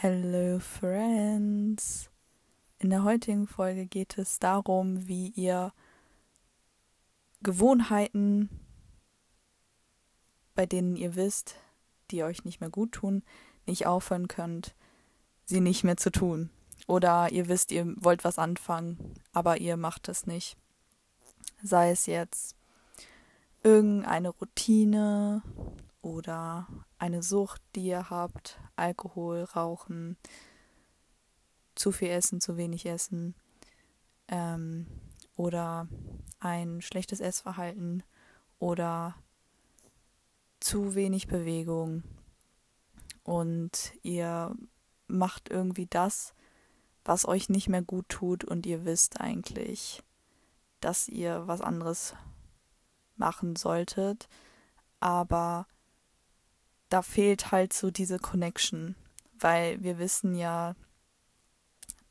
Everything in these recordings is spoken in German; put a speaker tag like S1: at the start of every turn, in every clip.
S1: Hello Friends. In der heutigen Folge geht es darum, wie ihr Gewohnheiten, bei denen ihr wisst, die euch nicht mehr gut tun, nicht aufhören könnt, sie nicht mehr zu tun. Oder ihr wisst, ihr wollt was anfangen, aber ihr macht es nicht. Sei es jetzt irgendeine Routine oder eine Sucht, die ihr habt, Alkohol, Rauchen, zu viel Essen, zu wenig Essen ähm, oder ein schlechtes Essverhalten oder zu wenig Bewegung. Und ihr macht irgendwie das, was euch nicht mehr gut tut und ihr wisst eigentlich, dass ihr was anderes machen solltet, aber da fehlt halt so diese Connection, weil wir wissen ja,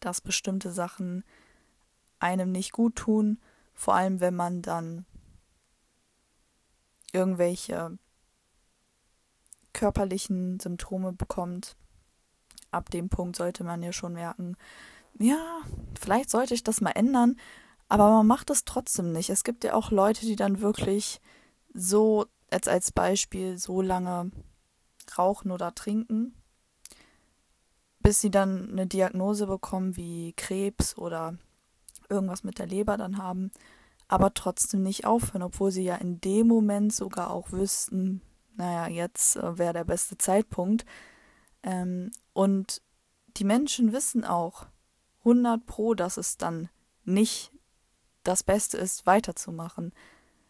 S1: dass bestimmte Sachen einem nicht gut tun, vor allem wenn man dann irgendwelche körperlichen Symptome bekommt. Ab dem Punkt sollte man ja schon merken, ja, vielleicht sollte ich das mal ändern, aber man macht es trotzdem nicht. Es gibt ja auch Leute, die dann wirklich so, als als Beispiel, so lange rauchen oder trinken, bis sie dann eine Diagnose bekommen wie Krebs oder irgendwas mit der Leber dann haben, aber trotzdem nicht aufhören, obwohl sie ja in dem Moment sogar auch wüssten, naja, jetzt äh, wäre der beste Zeitpunkt. Ähm, und die Menschen wissen auch 100 pro, dass es dann nicht das Beste ist, weiterzumachen.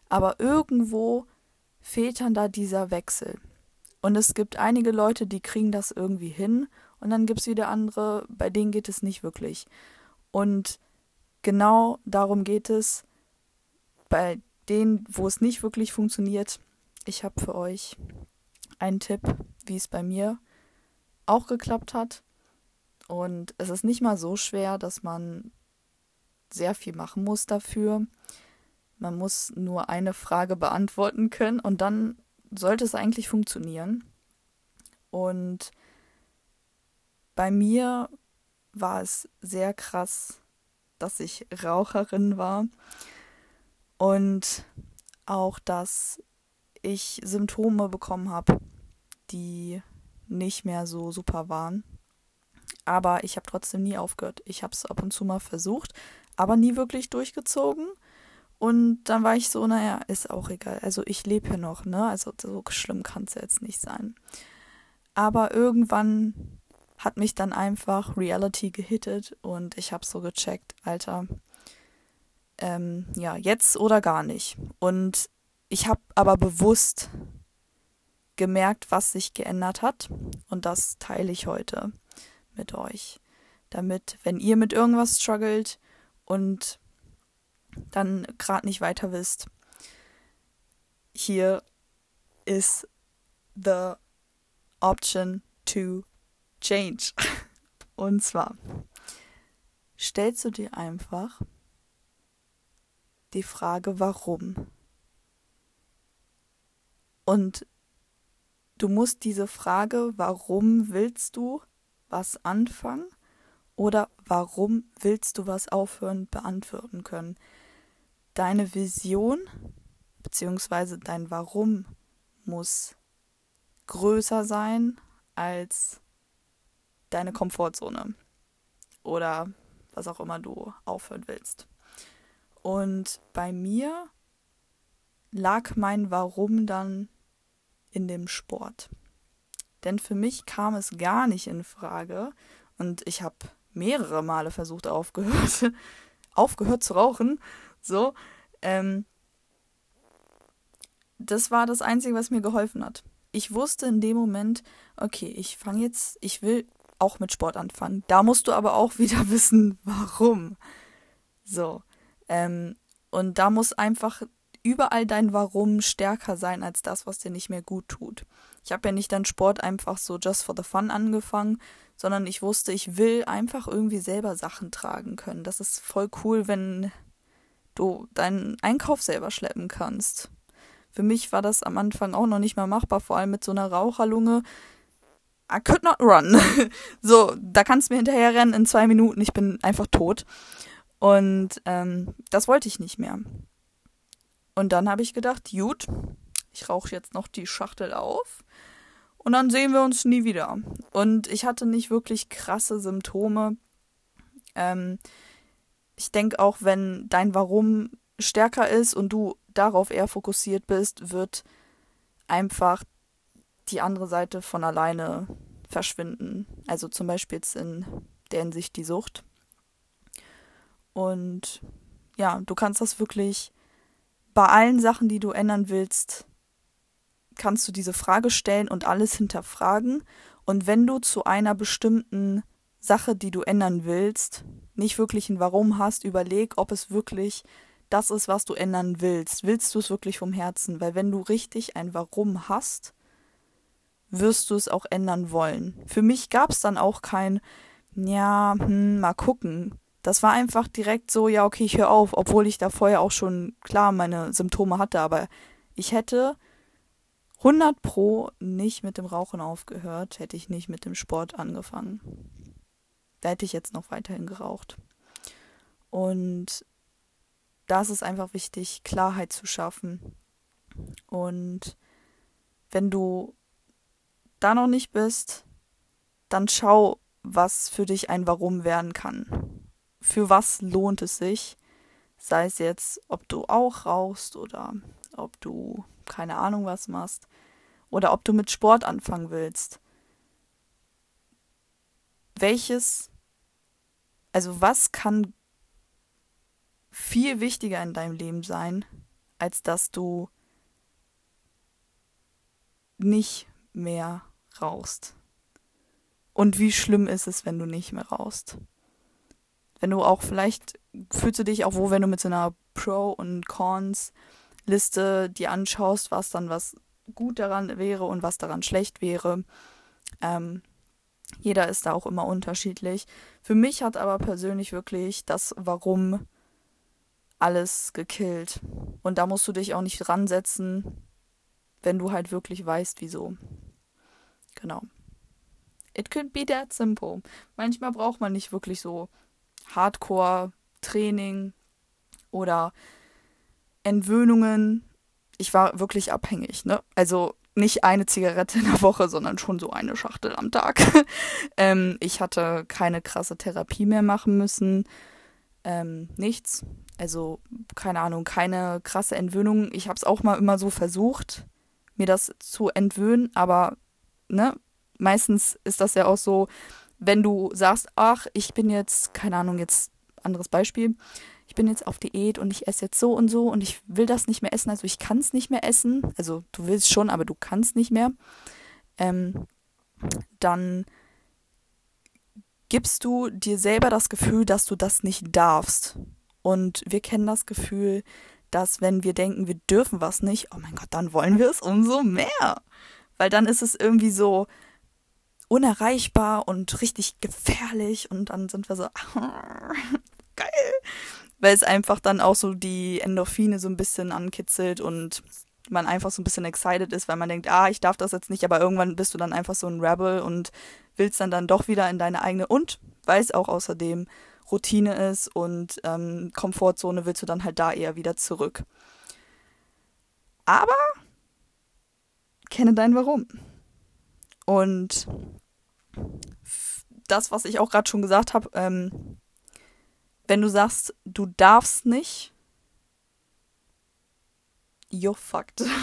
S1: Aber irgendwo fehlt dann da dieser Wechsel. Und es gibt einige Leute, die kriegen das irgendwie hin und dann gibt es wieder andere, bei denen geht es nicht wirklich. Und genau darum geht es bei denen, wo es nicht wirklich funktioniert. Ich habe für euch einen Tipp, wie es bei mir auch geklappt hat. Und es ist nicht mal so schwer, dass man sehr viel machen muss dafür. Man muss nur eine Frage beantworten können und dann sollte es eigentlich funktionieren. Und bei mir war es sehr krass, dass ich Raucherin war und auch, dass ich Symptome bekommen habe, die nicht mehr so super waren. Aber ich habe trotzdem nie aufgehört. Ich habe es ab und zu mal versucht, aber nie wirklich durchgezogen. Und dann war ich so, naja, ist auch egal. Also ich lebe hier noch, ne? Also so schlimm kann es jetzt nicht sein. Aber irgendwann hat mich dann einfach Reality gehittet und ich habe so gecheckt, Alter, ähm, ja, jetzt oder gar nicht. Und ich habe aber bewusst gemerkt, was sich geändert hat und das teile ich heute mit euch. Damit, wenn ihr mit irgendwas struggelt und dann gerade nicht weiter wisst. Hier ist the option to change. Und zwar stellst du dir einfach die Frage, warum? Und du musst diese Frage, warum willst du was anfangen oder warum willst du was aufhören, beantworten können deine Vision bzw. dein Warum muss größer sein als deine Komfortzone oder was auch immer du aufhören willst. Und bei mir lag mein Warum dann in dem Sport. Denn für mich kam es gar nicht in Frage und ich habe mehrere Male versucht aufgehört, aufgehört zu rauchen so. Ähm, das war das Einzige, was mir geholfen hat. Ich wusste in dem Moment, okay, ich fange jetzt, ich will auch mit Sport anfangen. Da musst du aber auch wieder wissen, warum. So. Ähm, und da muss einfach überall dein Warum stärker sein als das, was dir nicht mehr gut tut. Ich habe ja nicht dann Sport einfach so just for the fun angefangen, sondern ich wusste, ich will einfach irgendwie selber Sachen tragen können. Das ist voll cool, wenn du deinen Einkauf selber schleppen kannst. Für mich war das am Anfang auch noch nicht mal machbar, vor allem mit so einer Raucherlunge. I could not run. so, da kannst du mir hinterher rennen in zwei Minuten, ich bin einfach tot. Und ähm, das wollte ich nicht mehr. Und dann habe ich gedacht, gut, ich rauche jetzt noch die Schachtel auf und dann sehen wir uns nie wieder. Und ich hatte nicht wirklich krasse Symptome. Ähm, ich denke auch, wenn dein Warum stärker ist und du darauf eher fokussiert bist, wird einfach die andere Seite von alleine verschwinden. Also zum Beispiel jetzt in der Hinsicht die Sucht. Und ja, du kannst das wirklich bei allen Sachen, die du ändern willst, kannst du diese Frage stellen und alles hinterfragen. Und wenn du zu einer bestimmten Sache, die du ändern willst, nicht wirklich ein Warum hast, überleg, ob es wirklich das ist, was du ändern willst. Willst du es wirklich vom Herzen? Weil wenn du richtig ein Warum hast, wirst du es auch ändern wollen. Für mich gab es dann auch kein, ja, hm, mal gucken. Das war einfach direkt so, ja, okay, ich höre auf, obwohl ich da vorher auch schon klar meine Symptome hatte, aber ich hätte 100 pro nicht mit dem Rauchen aufgehört, hätte ich nicht mit dem Sport angefangen. Da hätte ich jetzt noch weiterhin geraucht. Und da ist es einfach wichtig, Klarheit zu schaffen. Und wenn du da noch nicht bist, dann schau, was für dich ein Warum werden kann. Für was lohnt es sich? Sei es jetzt, ob du auch rauchst oder ob du keine Ahnung was machst oder ob du mit Sport anfangen willst. Welches, also was kann viel wichtiger in deinem Leben sein, als dass du nicht mehr rauchst. Und wie schlimm ist es, wenn du nicht mehr rauchst? Wenn du auch vielleicht fühlst du dich auch wohl, wenn du mit so einer Pro- und Cons-Liste dir anschaust, was dann was gut daran wäre und was daran schlecht wäre. Ähm, jeder ist da auch immer unterschiedlich. Für mich hat aber persönlich wirklich das Warum alles gekillt. Und da musst du dich auch nicht dran setzen, wenn du halt wirklich weißt, wieso. Genau. It could be that simple. Manchmal braucht man nicht wirklich so Hardcore-Training oder Entwöhnungen. Ich war wirklich abhängig, ne? Also nicht eine Zigarette in der Woche, sondern schon so eine Schachtel am Tag. ähm, ich hatte keine krasse Therapie mehr machen müssen. Ähm, nichts. Also, keine Ahnung, keine krasse Entwöhnung. Ich habe es auch mal immer so versucht, mir das zu entwöhnen, aber ne, meistens ist das ja auch so, wenn du sagst, ach, ich bin jetzt, keine Ahnung, jetzt anderes Beispiel, bin jetzt auf Diät und ich esse jetzt so und so und ich will das nicht mehr essen, also ich kann es nicht mehr essen, also du willst schon, aber du kannst nicht mehr, ähm, dann gibst du dir selber das Gefühl, dass du das nicht darfst. Und wir kennen das Gefühl, dass wenn wir denken, wir dürfen was nicht, oh mein Gott, dann wollen wir es umso mehr. Weil dann ist es irgendwie so unerreichbar und richtig gefährlich und dann sind wir so, geil. Weil es einfach dann auch so die Endorphine so ein bisschen ankitzelt und man einfach so ein bisschen excited ist, weil man denkt, ah, ich darf das jetzt nicht, aber irgendwann bist du dann einfach so ein Rebel und willst dann dann doch wieder in deine eigene und weil es auch außerdem Routine ist und ähm, Komfortzone, willst du dann halt da eher wieder zurück. Aber kenne dein Warum. Und das, was ich auch gerade schon gesagt habe, ähm, wenn du sagst, du darfst nicht, you're fucked.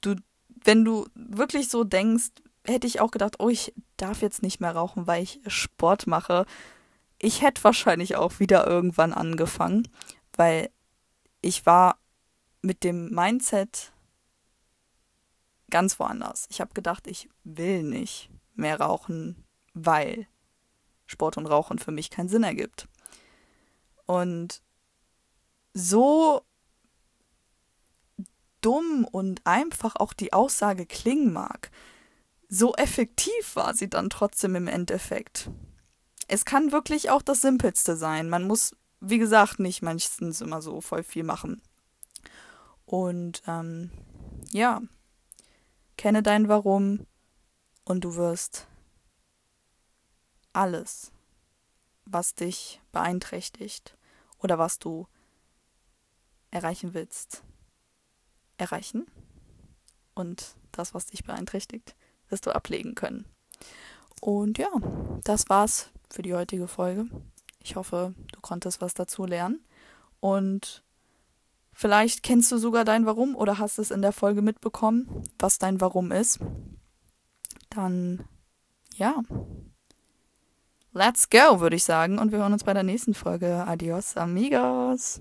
S1: Du, wenn du wirklich so denkst, hätte ich auch gedacht, oh, ich darf jetzt nicht mehr rauchen, weil ich Sport mache. Ich hätte wahrscheinlich auch wieder irgendwann angefangen, weil ich war mit dem Mindset ganz woanders. Ich habe gedacht, ich will nicht mehr rauchen, weil Sport und Rauchen für mich keinen Sinn ergibt. Und so dumm und einfach auch die Aussage klingen mag, so effektiv war sie dann trotzdem im Endeffekt. Es kann wirklich auch das Simpelste sein. Man muss, wie gesagt, nicht meistens immer so voll viel machen. Und ähm, ja, kenne dein Warum, Und du wirst alles, was dich beeinträchtigt oder was du erreichen willst, erreichen. Und das, was dich beeinträchtigt, wirst du ablegen können. Und ja, das war's für die heutige Folge. Ich hoffe, du konntest was dazu lernen. Und vielleicht kennst du sogar dein Warum oder hast es in der Folge mitbekommen, was dein Warum ist. Dann ja. Let's go, würde ich sagen. Und wir hören uns bei der nächsten Folge. Adios, amigos.